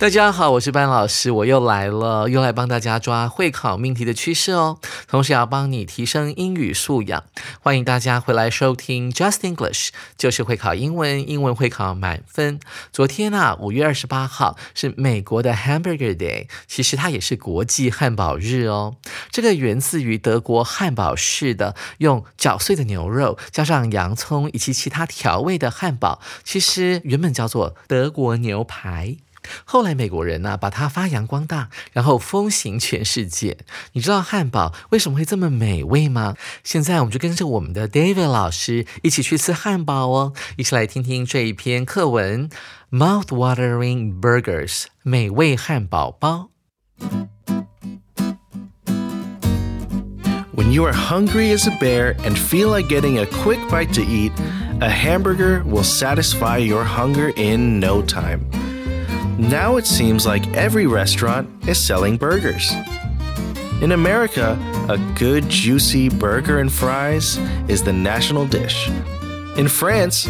大家好，我是班老师，我又来了，又来帮大家抓会考命题的趋势哦，同时要帮你提升英语素养。欢迎大家回来收听 Just English，就是会考英文，英文会考满分。昨天啊，五月二十八号是美国的 Hamburger Day，其实它也是国际汉堡日哦。这个源自于德国汉堡式的用搅碎的牛肉加上洋葱以及其他调味的汉堡，其实原本叫做德国牛排。后来美国人呢，把它发扬光大，然后风行全世界。你知道汉堡为什么会这么美味吗？现在我们就跟着我们的 David 老师一起去吃汉堡哦，一起来听听这一篇课文《Mouth-watering Burgers》美味汉堡包。When you are hungry as a bear and feel like getting a quick bite to eat, a hamburger will satisfy your hunger in no time. Now it seems like every restaurant is selling burgers. In America, a good juicy burger and fries is the national dish. In France,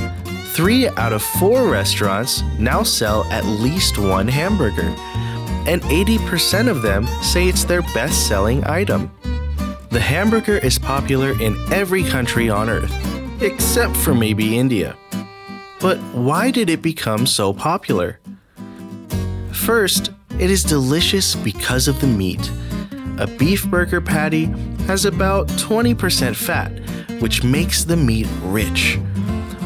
three out of four restaurants now sell at least one hamburger, and 80% of them say it's their best selling item. The hamburger is popular in every country on earth, except for maybe India. But why did it become so popular? First, it is delicious because of the meat. A beef burger patty has about 20% fat, which makes the meat rich.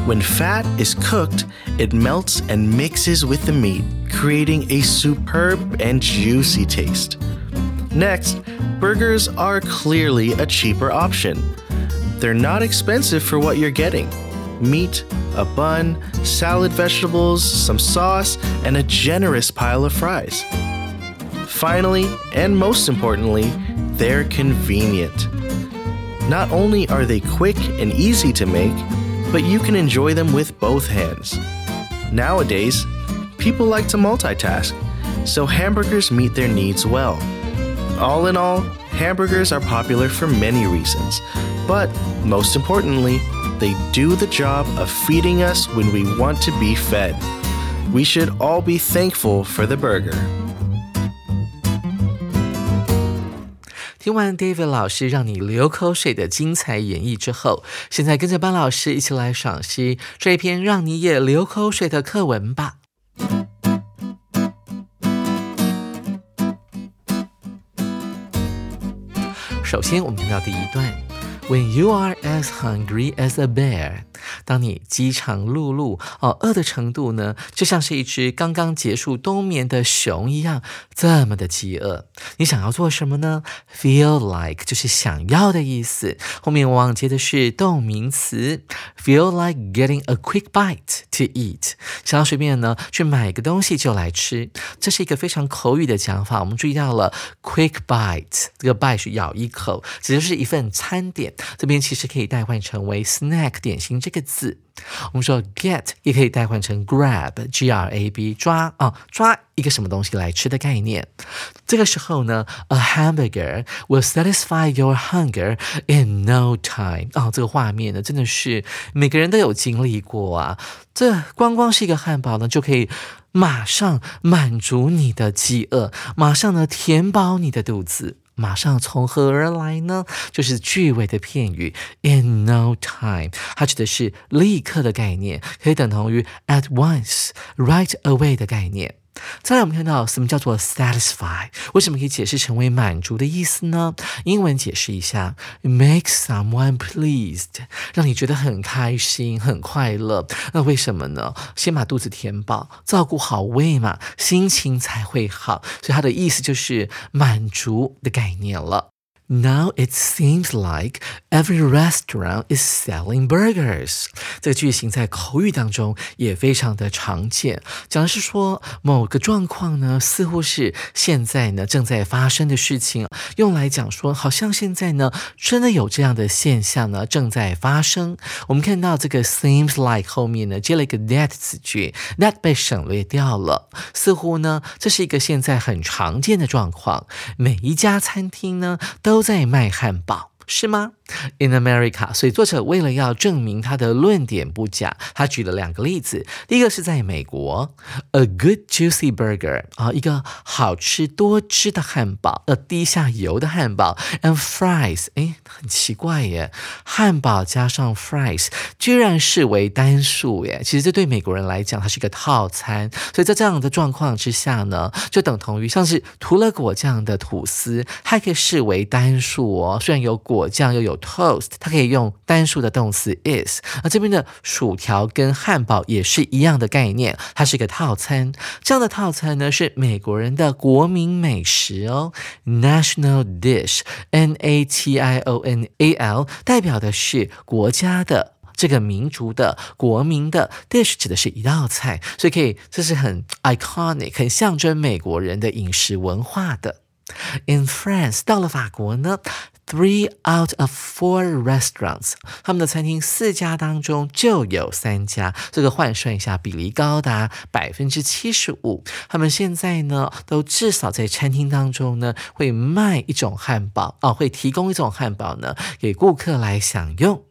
When fat is cooked, it melts and mixes with the meat, creating a superb and juicy taste. Next, burgers are clearly a cheaper option. They're not expensive for what you're getting meat, a bun, salad vegetables, some sauce, and a generous pile of fries. Finally, and most importantly, they're convenient. Not only are they quick and easy to make, but you can enjoy them with both hands. Nowadays, people like to multitask, so hamburgers meet their needs well. All in all, hamburgers are popular for many reasons, but most importantly, they do the job of feeding us when we want to be fed. We should all be thankful for the burger. 听完 David 老师让你流口水的精彩演绎之后，现在跟着班老师一起来赏析这一篇让你也流口水的课文吧。首先，我们听到第一段。 When you are as hungry as a bear，当你饥肠辘辘哦，饿的程度呢，就像是一只刚刚结束冬眠的熊一样，这么的饥饿。你想要做什么呢？Feel like 就是想要的意思，后面往往接的是动名词。Feel like getting a quick bite to eat，想要随便呢去买个东西就来吃，这是一个非常口语的讲法。我们注意到了 quick bite，这个 bite 是咬一口，指的是一份餐点。这边其实可以代换成为 snack 点心这个字。我们说 get 也可以代换成 grab，g r a b 抓啊抓一个什么东西来吃的概念。这个时候呢，a hamburger will satisfy your hunger in no time。哦，这个画面呢真的是每个人都有经历过啊。这光光是一个汉堡呢，就可以马上满足你的饥饿，马上呢填饱你的肚子。马上从何而来呢？就是句尾的片语 in no time，它指的是立刻的概念，可以等同于 at once、right away 的概念。再来，我们看到什么叫做 satisfy？为什么可以解释成为满足的意思呢？英文解释一下，make someone pleased，让你觉得很开心、很快乐。那为什么呢？先把肚子填饱，照顾好胃嘛，心情才会好。所以它的意思就是满足的概念了。Now it seems like every restaurant is selling burgers。这个句型在口语当中也非常的常见，讲的是说某个状况呢，似乎是现在呢正在发生的事情，用来讲说好像现在呢真的有这样的现象呢正在发生。我们看到这个 seems like 后面呢接了一个 that 词句，that 被省略掉了，似乎呢这是一个现在很常见的状况，每一家餐厅呢都。在卖汉堡。是吗？In America，所以作者为了要证明他的论点不假，他举了两个例子。第一个是在美国，a good juicy burger 啊，一个好吃多汁的汉堡，呃，低下油的汉堡，and fries，哎，很奇怪耶，汉堡加上 fries 居然视为单数耶。其实这对美国人来讲，它是一个套餐。所以在这样的状况之下呢，就等同于像是涂了果酱的吐司，还可以视为单数哦。虽然有果果酱，又有 Toast，它可以用单数的动词 is，而这边的薯条跟汉堡也是一样的概念，它是一个套餐。这样的套餐呢，是美国人的国民美食哦，national dish，n a t i o n a l，代表的是国家的这个民族的国民的 dish，指的是一道菜，所以可以这是很 iconic，很象征美国人的饮食文化的。In France，到了法国呢？Three out of four restaurants，他们的餐厅四家当中就有三家，这个换算一下，比例高达百分之七十五。他们现在呢，都至少在餐厅当中呢，会卖一种汉堡啊，会提供一种汉堡呢，给顾客来享用。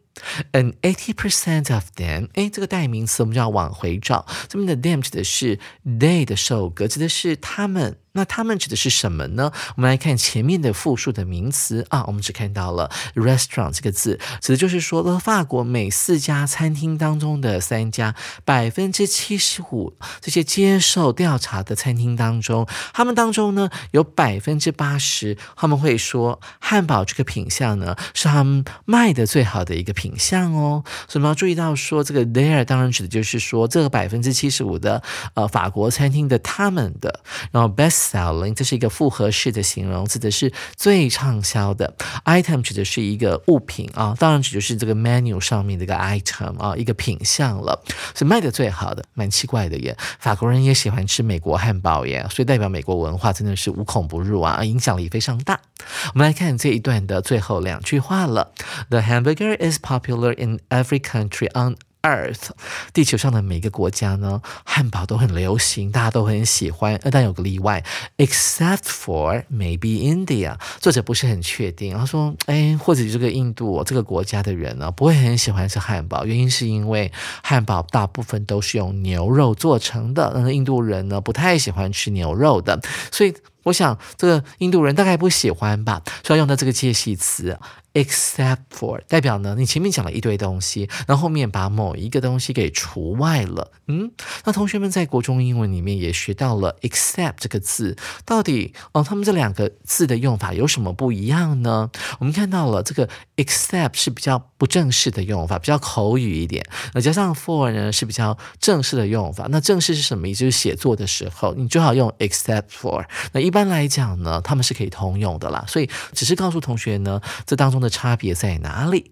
And eighty percent of them，哎，这个代名词我们就要往回找，这边的 them 指的是 they 的首格，指的是他们。那他们指的是什么呢？我们来看前面的复数的名词啊，我们只看到了 restaurant 这个字，指的就是说，了法国每四家餐厅当中的三家，百分之七十五这些接受调查的餐厅当中，他们当中呢有百分之八十，他们会说汉堡这个品相呢是他们卖的最好的一个品相哦。所以我们要注意到说，这个 there 当然指的就是说这个百分之七十五的呃法国餐厅的他们的，然后 best。Selling，这是一个复合式的形容，指的是最畅销的 item，指的是一个物品啊，当然指的是这个 menu 上面的一个 item 啊，一个品相了，是卖的最好的，蛮奇怪的耶。法国人也喜欢吃美国汉堡耶，所以代表美国文化真的是无孔不入啊，影响力非常大。我们来看这一段的最后两句话了：The hamburger is popular in every country on Earth，地球上的每个国家呢，汉堡都很流行，大家都很喜欢。呃但有个例外，except for maybe India。作者不是很确定，他说：“哎，或者这个印度这个国家的人呢，不会很喜欢吃汉堡，原因是因为汉堡大部分都是用牛肉做成的，那印度人呢不太喜欢吃牛肉的，所以。”我想这个印度人大概不喜欢吧，所以用到这个介系词，except for，代表呢，你前面讲了一堆东西，然后后面把某一个东西给除外了。嗯，那同学们在国中英文里面也学到了 except 这个字，到底哦，他们这两个字的用法有什么不一样呢？我们看到了这个 except 是比较不正式的用法，比较口语一点，那加上 for 呢是比较正式的用法。那正式是什么意思？就是写作的时候，你最好用 except for。那一般来讲呢，他们是可以通用的啦，所以只是告诉同学呢，这当中的差别在哪里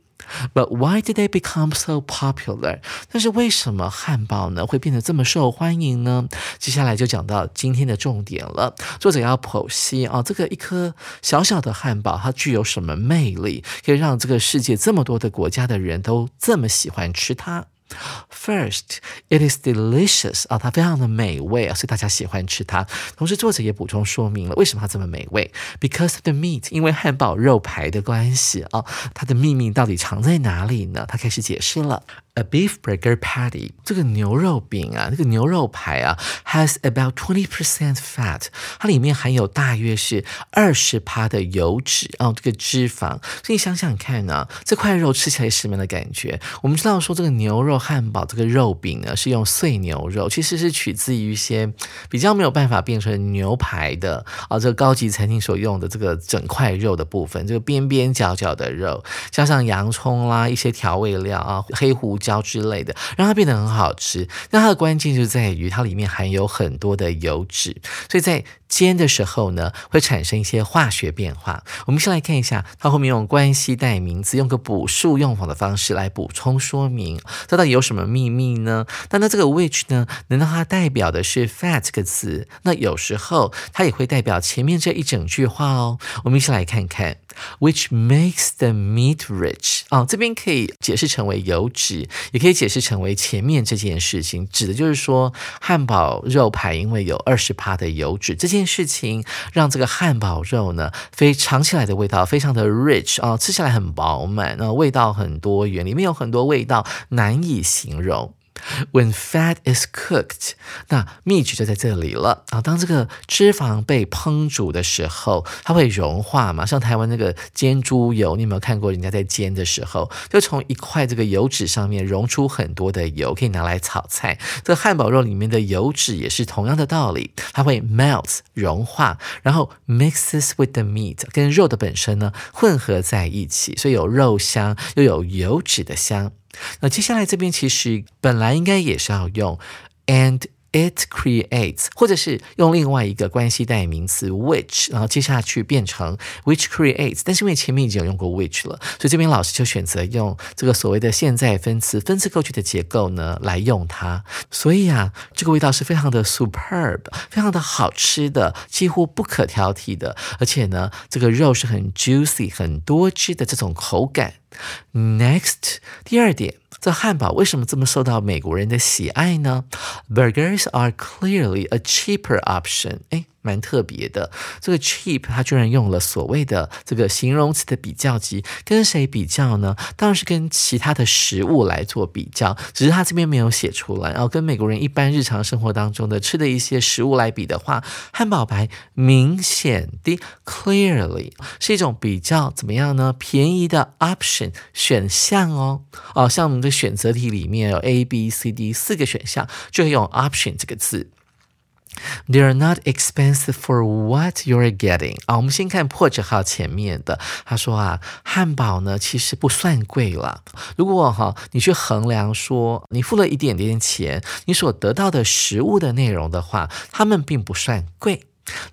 ？But why did they become so popular？但是为什么汉堡呢会变得这么受欢迎呢？接下来就讲到今天的重点了。作者要剖析啊，这个一颗小小的汉堡，它具有什么魅力，可以让这个世界这么多的国家的人都这么喜欢吃它？First, it is delicious 啊，它非常的美味啊，所以大家喜欢吃它。同时，作者也补充说明了为什么它这么美味，because of the meat，因为汉堡肉排的关系啊。它的秘密到底藏在哪里呢？他开始解释了 A beef burger patty，这个牛肉饼啊，这个牛肉排啊，has about twenty percent fat，它里面含有大约是二十趴的油脂哦，这个脂肪。所以你想想看呢，这块肉吃起来什么样的感觉？我们知道说这个牛肉汉堡这个肉饼呢，是用碎牛肉，其实是取自于一些比较没有办法变成牛排的啊，这个高级餐厅所用的这个整块肉的部分，这个边边角角的肉，加上洋葱啦，一些调味料啊，黑胡。椒之类的，让它变得很好吃。那它的关键就在于它里面含有很多的油脂，所以在煎的时候呢，会产生一些化学变化。我们先来看一下，它后面用关系代名词，用个补数用法的方式来补充说明，它到底有什么秘密呢？那那这个 which 呢，难道它代表的是 fat 这个词？那有时候它也会代表前面这一整句话哦。我们一起来看看，which makes the meat rich 哦，这边可以解释成为油脂。也可以解释成为前面这件事情，指的就是说汉堡肉排因为有二十帕的油脂，这件事情让这个汉堡肉呢，非尝起来的味道非常的 rich 啊，吃起来很饱满，那味道很多元，里面有很多味道难以形容。When fat is cooked，那秘诀就在这里了啊！当这个脂肪被烹煮的时候，它会融化嘛？像台湾那个煎猪油，你有没有看过人家在煎的时候，就从一块这个油脂上面溶出很多的油，可以拿来炒菜。这个汉堡肉里面的油脂也是同样的道理，它会 melt 融化，然后 mixes with the meat，跟肉的本身呢混合在一起，所以有肉香又有油脂的香。那接下来这边其实本来应该也是要用 and it creates，或者是用另外一个关系代名词 which，然后接下去变成 which creates，但是因为前面已经有用过 which 了，所以这边老师就选择用这个所谓的现在分词分词构句的结构呢来用它。所以啊，这个味道是非常的 superb，非常的好吃的，几乎不可挑剔的，而且呢，这个肉是很 juicy，很多汁的这种口感。Next，第二点，这汉堡为什么这么受到美国人的喜爱呢？Burgers are clearly a cheaper option。哎。 蛮特别的，这个 cheap 它居然用了所谓的这个形容词的比较级，跟谁比较呢？当然是跟其他的食物来做比较，只是他这边没有写出来。然后跟美国人一般日常生活当中的吃的一些食物来比的话，汉堡排明显的 clearly 是一种比较怎么样呢？便宜的 option 选项哦哦，像我们的选择题里面有 A、B、C、D 四个选项，就会用 option 这个字。They are not expensive for what you're getting 啊，我们先看破折号前面的，他说啊，汉堡呢其实不算贵了。如果哈你去衡量说你付了一点点钱，你所得到的食物的内容的话，他们并不算贵。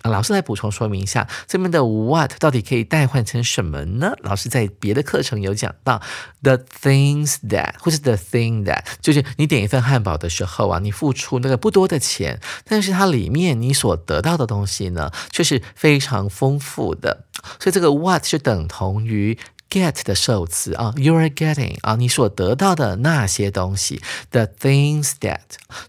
那老师来补充说明一下，这边的 what 到底可以代换成什么呢？老师在别的课程有讲到，the things that 或是 the thing that，就是你点一份汉堡的时候啊，你付出那个不多的钱，但是它里面你所得到的东西呢，却是非常丰富的，所以这个 what 就等同于。Get 的受词啊，you are getting 啊，你所得到的那些东西，the things that，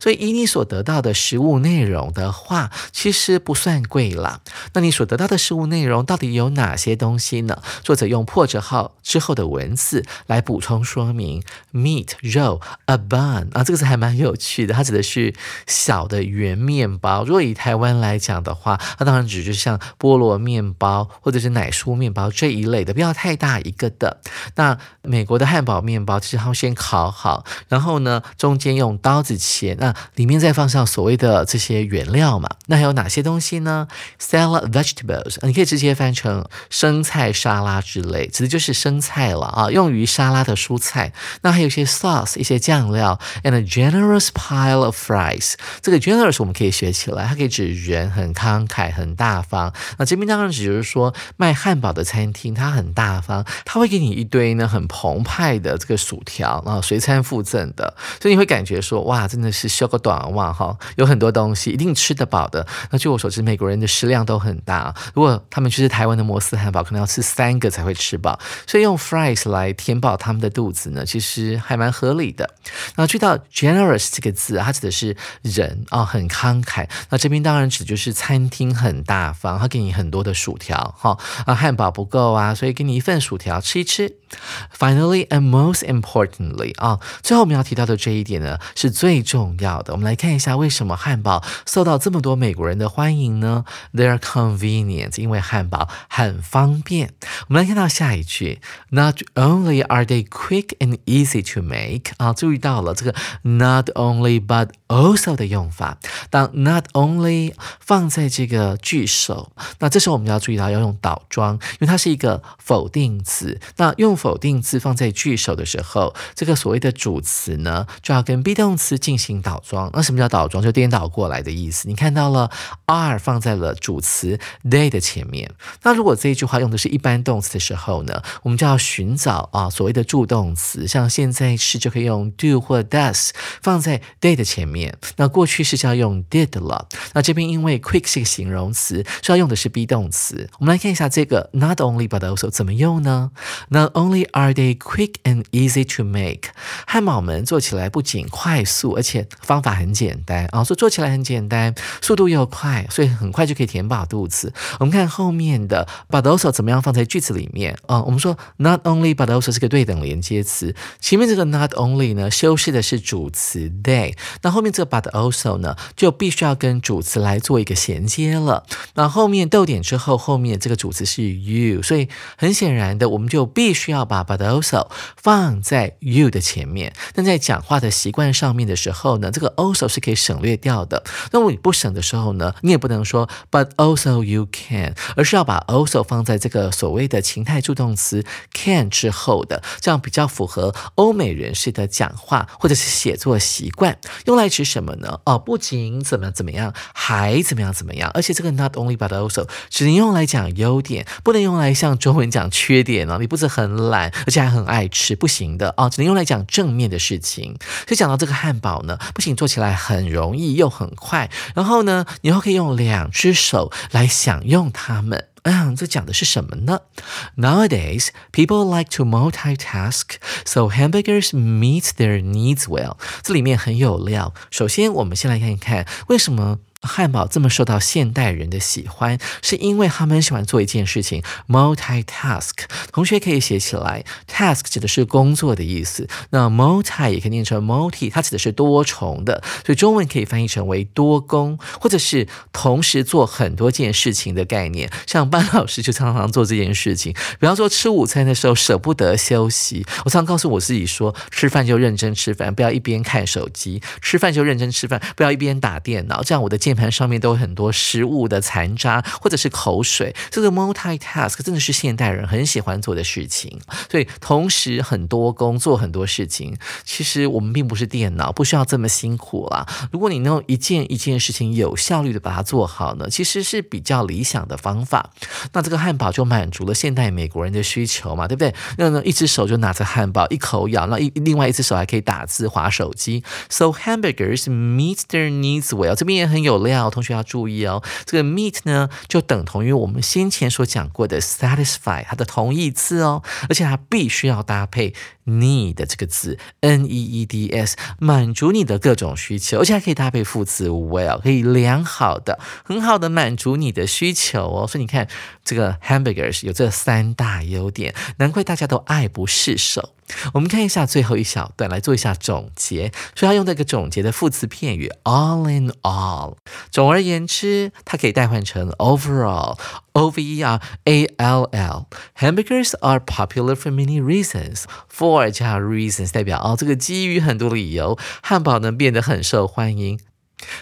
所以以你所得到的食物内容的话，其实不算贵啦。那你所得到的食物内容到底有哪些东西呢？作者用破折号之后的文字来补充说明：meat 肉，a bun 啊，这个词还蛮有趣的，它指的是小的圆面包。如果以台湾来讲的话，它当然指就是像菠萝面包或者是奶酥面包这一类的，不要太大。一个的，那美国的汉堡面包，其实他们先烤好，然后呢，中间用刀子切，那里面再放上所谓的这些原料嘛。那还有哪些东西呢？Salad vegetables，你可以直接翻成生菜沙拉之类，指的就是生菜了啊，用于沙拉的蔬菜。那还有一些 sauce，一些酱料，and a generous pile of fries。这个 generous 我们可以学起来，它可以指人很慷慨、很大方。那这边当然指就是说卖汉堡的餐厅，它很大方。他会给你一堆呢很澎湃的这个薯条啊，随餐附赠的，所以你会感觉说哇，真的是修个短袜哈，有很多东西一定吃得饱的。那据我所知，美国人的食量都很大，如果他们去吃台湾的摩斯汉堡，可能要吃三个才会吃饱，所以用 fries 来填饱他们的肚子呢，其实还蛮合理的。那去到 generous 这个字，它指的是人啊，很慷慨。那这边当然指就是餐厅很大方，他给你很多的薯条哈啊，汉堡不够啊，所以给你一份薯。条吃一吃。Finally and most importantly 啊，最后我们要提到的这一点呢，是最重要的。我们来看一下为什么汉堡受到这么多美国人的欢迎呢？They're convenient，因为汉堡很方便。我们来看到下一句，Not only are they quick and easy to make 啊，注意到了这个 not only but also 的用法。当 not only 放在这个句首，那这时候我们要注意到要用倒装，因为它是一个否定词。那用否定词放在句首的时候，这个所谓的主词呢，就要跟 be 动词进行倒装。那什么叫倒装？就颠倒过来的意思。你看到了 are 放在了主词 they 的前面。那如果这一句话用的是一般动词的时候呢，我们就要寻找啊所谓的助动词，像现在是就可以用 do 或 does 放在 they 的前面。那过去式就要用 did 了。那这边因为 quick 是个形容词，需要用的是 be 动词。我们来看一下这个 not only but also 怎么用呢？Not only Only are they quick and easy to make，汉堡们做起来不仅快速，而且方法很简单啊，说做起来很简单，速度又快，所以很快就可以填饱肚子。我们看后面的 but also 怎么样放在句子里面啊？我们说 not only but also 是个对等连接词，前面这个 not only 呢修饰的是主词 they，那后面这个 but also 呢就必须要跟主词来做一个衔接了。那后面逗点之后，后面这个主词是 you，所以很显然的，我们就必须要要把 but also 放在 you 的前面。但在讲话的习惯上面的时候呢，这个 also 是可以省略掉的。那么你不省的时候呢，你也不能说 but also you can，而是要把 also 放在这个所谓的情态助动词 can 之后的，这样比较符合欧美人士的讲话或者是写作习惯。用来指什么呢？哦，不仅怎么怎么样，还怎么样怎么样。而且这个 not only but also 只能用来讲优点，不能用来像中文讲缺点哦。你不是很懒，而且还很爱吃，不行的哦。只能用来讲正面的事情。所以讲到这个汉堡呢，不仅做起来很容易又很快，然后呢，你又可以用两只手来享用它们。嗯，这讲的是什么呢？Nowadays, people like to multitask, so hamburgers meet their needs well。这里面很有料。首先，我们先来看一看为什么。汉堡这么受到现代人的喜欢，是因为他们喜欢做一件事情，multitask。同学可以写起来，task 指的是工作的意思，那 multi 也可以念成 multi，它指的是多重的，所以中文可以翻译成为多工，或者是同时做很多件事情的概念。像班老师就常常做这件事情，比方说吃午餐的时候舍不得休息，我常告诉我自己说，吃饭就认真吃饭，不要一边看手机；吃饭就认真吃饭，不要一边打电脑，这样我的。键盘上面都有很多食物的残渣或者是口水，这个 multitask 真的是现代人很喜欢做的事情。所以同时很多工作很多事情，其实我们并不是电脑，不需要这么辛苦啦。如果你能一件一件事情有效率的把它做好呢，其实是比较理想的方法。那这个汉堡就满足了现代美国人的需求嘛，对不对？那呢，一只手就拿着汉堡一口咬，那一另外一只手还可以打字、划手机。So hamburgers meet their needs well，这边也很有。料，同学要注意哦。这个 meet 呢，就等同于我们先前所讲过的 satisfy，它的同义词哦，而且它必须要搭配 need 这个字，n e e d s，满足你的各种需求，而且还可以搭配副词 well，可以良好的、很好的满足你的需求哦。所以你看，这个 hamburgers 有这三大优点，难怪大家都爱不释手。我们看一下最后一小段，来做一下总结。所以他用这个总结的副词片语 all in all。总而言之，它可以代换成 overall，o v e r a l l。Hamburgers are popular for many reasons。for 加 reasons 代表哦，这个基于很多理由，汉堡能变得很受欢迎。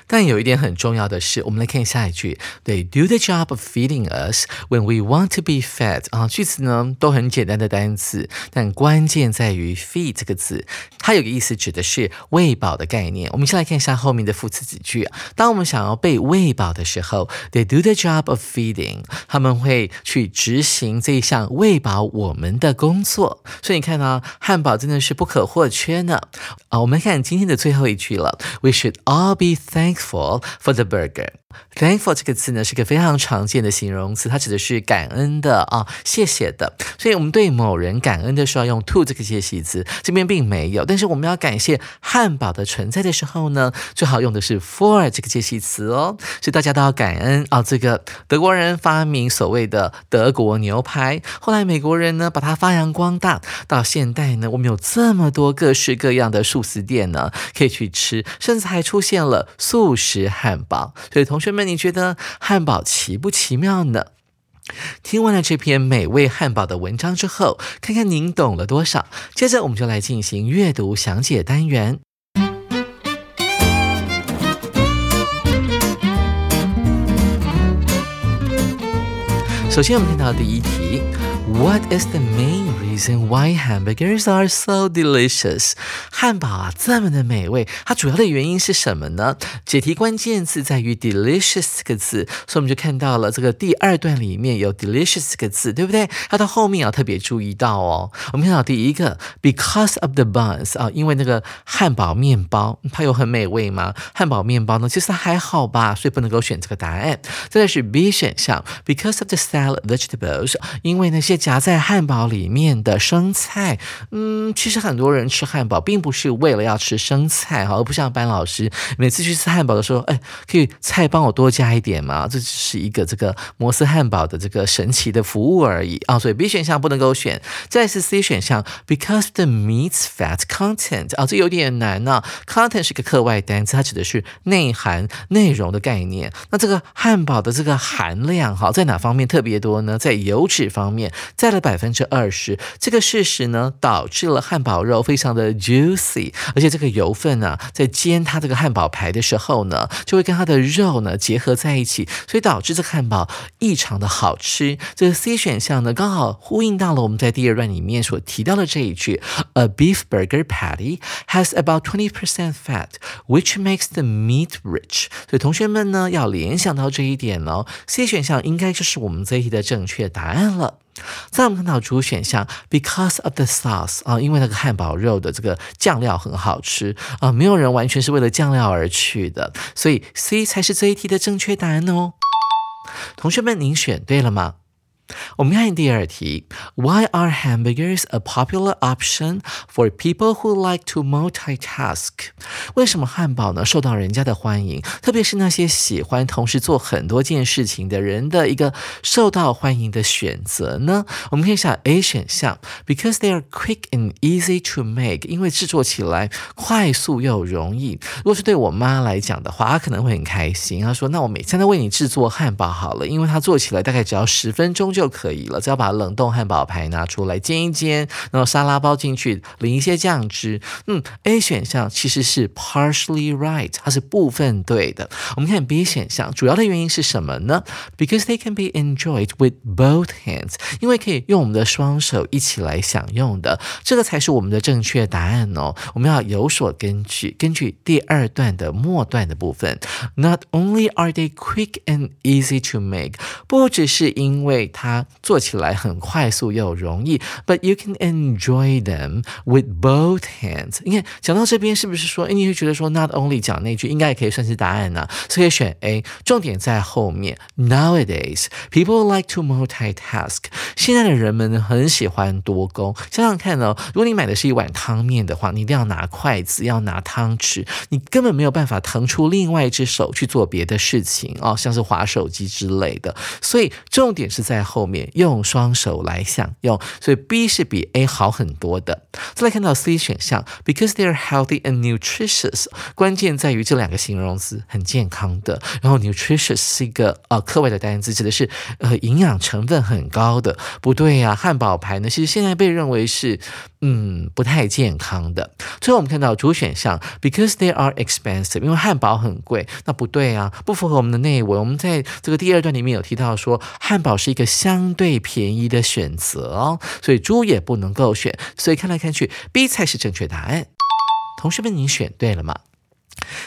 但有一点很重要的是，我们来看下一句：They do the job of feeding us when we want to be fed。啊，句子呢都很简单的单词，但关键在于 feed 这个字，它有个意思指的是喂饱的概念。我们先来看一下后面的副词子句。当我们想要被喂饱的时候，They do the job of feeding。他们会去执行这一项喂饱我们的工作。所以你看呢，汉堡真的是不可或缺呢。啊，我们看今天的最后一句了：We should all be Thankful for the burger。Thankful 这个字呢是个非常常见的形容词，它指的是感恩的啊，谢谢的。所以我们对某人感恩的时候要用 to 这个介系词，这边并没有。但是我们要感谢汉堡的存在的时候呢，最好用的是 for 这个介系词哦。所以大家都要感恩啊，这个德国人发明所谓的德国牛排，后来美国人呢把它发扬光大，到现代呢我们有这么多各式各样的素食店呢可以去吃，甚至还出现了素食汉堡。所以同同学们。你觉得汉堡奇不奇妙呢？听完了这篇美味汉堡的文章之后，看看您懂了多少。接着我们就来进行阅读详解单元。首先，我们看到第一题：What is the main reason why hamburgers are so delicious？汉堡啊，这么的美味，它主要的原因是什么呢？解题关键字在于 delicious 这个字，所以我们就看到了这个第二段里面有 delicious 这个字，对不对？它到后面要特别注意到哦。我们看到第一个，because of the buns 啊，因为那个汉堡面包它有很美味吗？汉堡面包呢，其实还好吧，所以不能够选这个答案。再是 B 选项，because of the salad。vegetables，因为那些夹在汉堡里面的生菜，嗯，其实很多人吃汉堡并不是为了要吃生菜哈，而不像班老师每次去吃汉堡的时候，哎，可以菜帮我多加一点吗？这只是一个这个摩斯汉堡的这个神奇的服务而已啊，所以 B 选项不能够选。再是 C 选项，because the meat's fat content 啊，这有点难呢。content 是个课外单词，它指的是内涵、内容的概念。那这个汉堡的这个含量哈，在哪方面特别？多呢，在油脂方面占了百分之二十，这个事实呢，导致了汉堡肉非常的 juicy，而且这个油分呢，在煎它这个汉堡排的时候呢，就会跟它的肉呢结合在一起，所以导致这个汉堡异常的好吃。这个 C 选项呢，刚好呼应到了我们在第二段里面所提到的这一句：A beef burger patty has about twenty percent fat, which makes the meat rich。所以同学们呢，要联想到这一点哦。C 选项应该就是我们这一题。的正确答案了。再我们看到主选项，because of the sauce 啊，因为那个汉堡肉的这个酱料很好吃啊，没有人完全是为了酱料而去的，所以 C 才是这一题的正确答案哦。同学们，您选对了吗？我们看第二题，Why are hamburgers a popular option for people who like to multitask？为什么汉堡呢受到人家的欢迎？特别是那些喜欢同时做很多件事情的人的一个受到欢迎的选择呢？我们看一下 A 选项，Because they are quick and easy to make，因为制作起来快速又容易。如果是对我妈来讲的话，她可能会很开心。她说：“那我每天都为你制作汉堡好了，因为它做起来大概只要十分钟。”就可以了，只要把冷冻汉堡排拿出来煎一煎，然后沙拉包进去，淋一些酱汁。嗯，A 选项其实是 partially right，它是部分对的。我们看 B 选项，主要的原因是什么呢？Because they can be enjoyed with both hands，因为可以用我们的双手一起来享用的，这个才是我们的正确答案哦。我们要有所根据，根据第二段的末段的部分，Not only are they quick and easy to make，不只是因为它。它做起来很快速又容易，but you can enjoy them with both hands。你看讲到这边是不是说，哎，你会觉得说，not only 讲那句应该也可以算是答案呢？所以选 A，重点在后面。Nowadays people like to multitask。现在的人们很喜欢多工。想想看哦，如果你买的是一碗汤面的话，你一定要拿筷子，要拿汤匙，你根本没有办法腾出另外一只手去做别的事情哦，像是划手机之类的。所以重点是在后。后面用双手来享用，所以 B 是比 A 好很多的。再来看到 C 选项，because they are healthy and nutritious，关键在于这两个形容词很健康的。然后 nutritious 是一个呃课外的单词，指的是呃营养成分很高的。不对呀，汉堡排呢，其实现在被认为是嗯不太健康的。最后我们看到主选项，because they are expensive，因为汉堡很贵。那不对啊，不符合我们的内文。我们在这个第二段里面有提到说，汉堡是一个。相对便宜的选择哦，所以猪也不能够选，所以看来看去，B 才是正确答案。同学们，你选对了吗？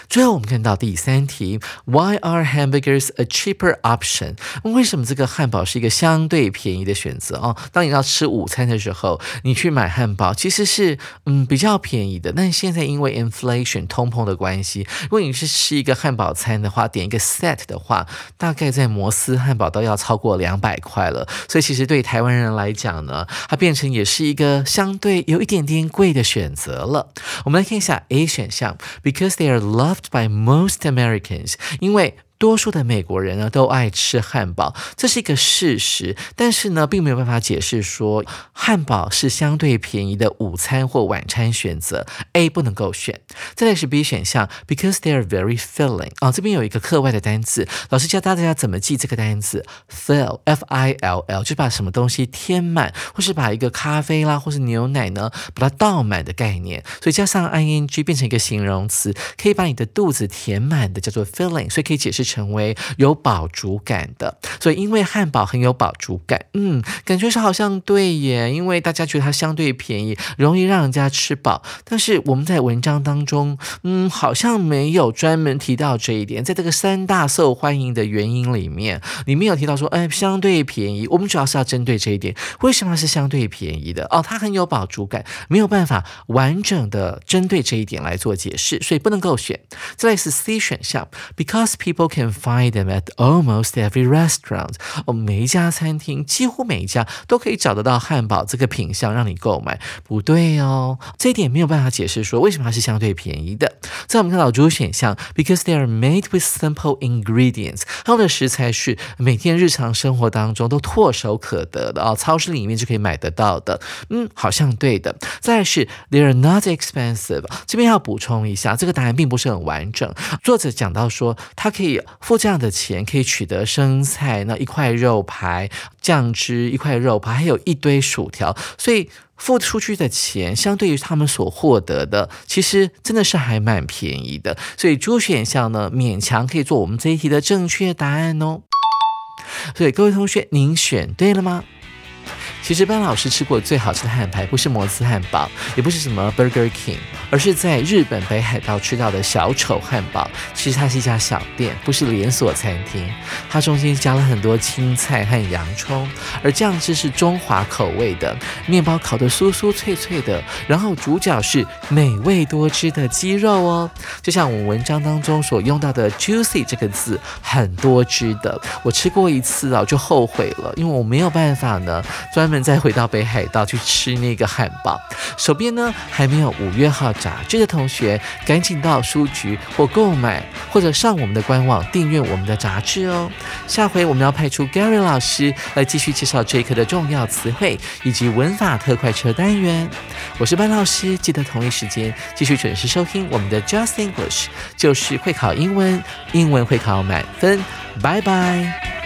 最后我们看到第三题，Why are hamburgers a cheaper option？为什么这个汉堡是一个相对便宜的选择哦？当你要吃午餐的时候，你去买汉堡其实是嗯比较便宜的。但现在因为 inflation 通膨的关系，如果你是吃一个汉堡餐的话，点一个 set 的话，大概在摩斯汉堡都要超过两百块了。所以其实对台湾人来讲呢，它变成也是一个相对有一点点贵的选择了。我们来看一下 A 选项，because they are loved by most Americans，因为。多数的美国人呢都爱吃汉堡，这是一个事实。但是呢，并没有办法解释说汉堡是相对便宜的午餐或晚餐选择。A 不能够选。再来是 B 选项，because they are very filling。啊，这边有一个课外的单词，老师教大家怎么记这个单词，fill，f i l l，就把什么东西填满，或是把一个咖啡啦，或是牛奶呢，把它倒满的概念。所以加上 i n g 变成一个形容词，可以把你的肚子填满的叫做 filling，所以可以解释。成为有饱足感的，所以因为汉堡很有饱足感，嗯，感觉是好像对耶，因为大家觉得它相对便宜，容易让人家吃饱。但是我们在文章当中，嗯，好像没有专门提到这一点。在这个三大受欢迎的原因里面，里面有提到说，哎，相对便宜。我们主要是要针对这一点，为什么是相对便宜的？哦，它很有饱足感，没有办法完整的针对这一点来做解释，所以不能够选。再来是 C 选项，because people can can find them at almost every restaurant。哦，每一家餐厅几乎每一家都可以找得到汉堡这个品相让你购买。不对哦，这一点没有办法解释说为什么它是相对便宜的。在我们看到主选项，because they are made with simple ingredients，它们的食材是每天日常生活当中都唾手可得的哦，超市里面就可以买得到的。嗯，好像对的。再是 they are not expensive，这边要补充一下，这个答案并不是很完整。作者讲到说，它可以。付这样的钱可以取得生菜，那一块肉排、酱汁，一块肉排，还有一堆薯条，所以付出去的钱相对于他们所获得的，其实真的是还蛮便宜的。所以猪选项呢，勉强可以做我们这一题的正确答案哦。所以各位同学，您选对了吗？其实班老师吃过最好吃的汉堡，不是摩斯汉堡，也不是什么 Burger King，而是在日本北海道吃到的小丑汉堡。其实它是一家小店，不是连锁餐厅。它中间加了很多青菜和洋葱，而酱汁是中华口味的，面包烤得酥酥脆脆的，然后主角是美味多汁的鸡肉哦。就像我们文章当中所用到的 juicy 这个字，很多汁的。我吃过一次啊，就后悔了，因为我没有办法呢专。们再回到北海道去吃那个汉堡，手边呢还没有五月号杂志的同学，赶紧到书局或购买，或者上我们的官网订阅我们的杂志哦。下回我们要派出 Gary 老师来继续介绍这一课的重要词汇以及文法特快车单元。我是班老师，记得同一时间继续准时收听我们的 Just English，就是会考英文，英文会考满分。拜拜。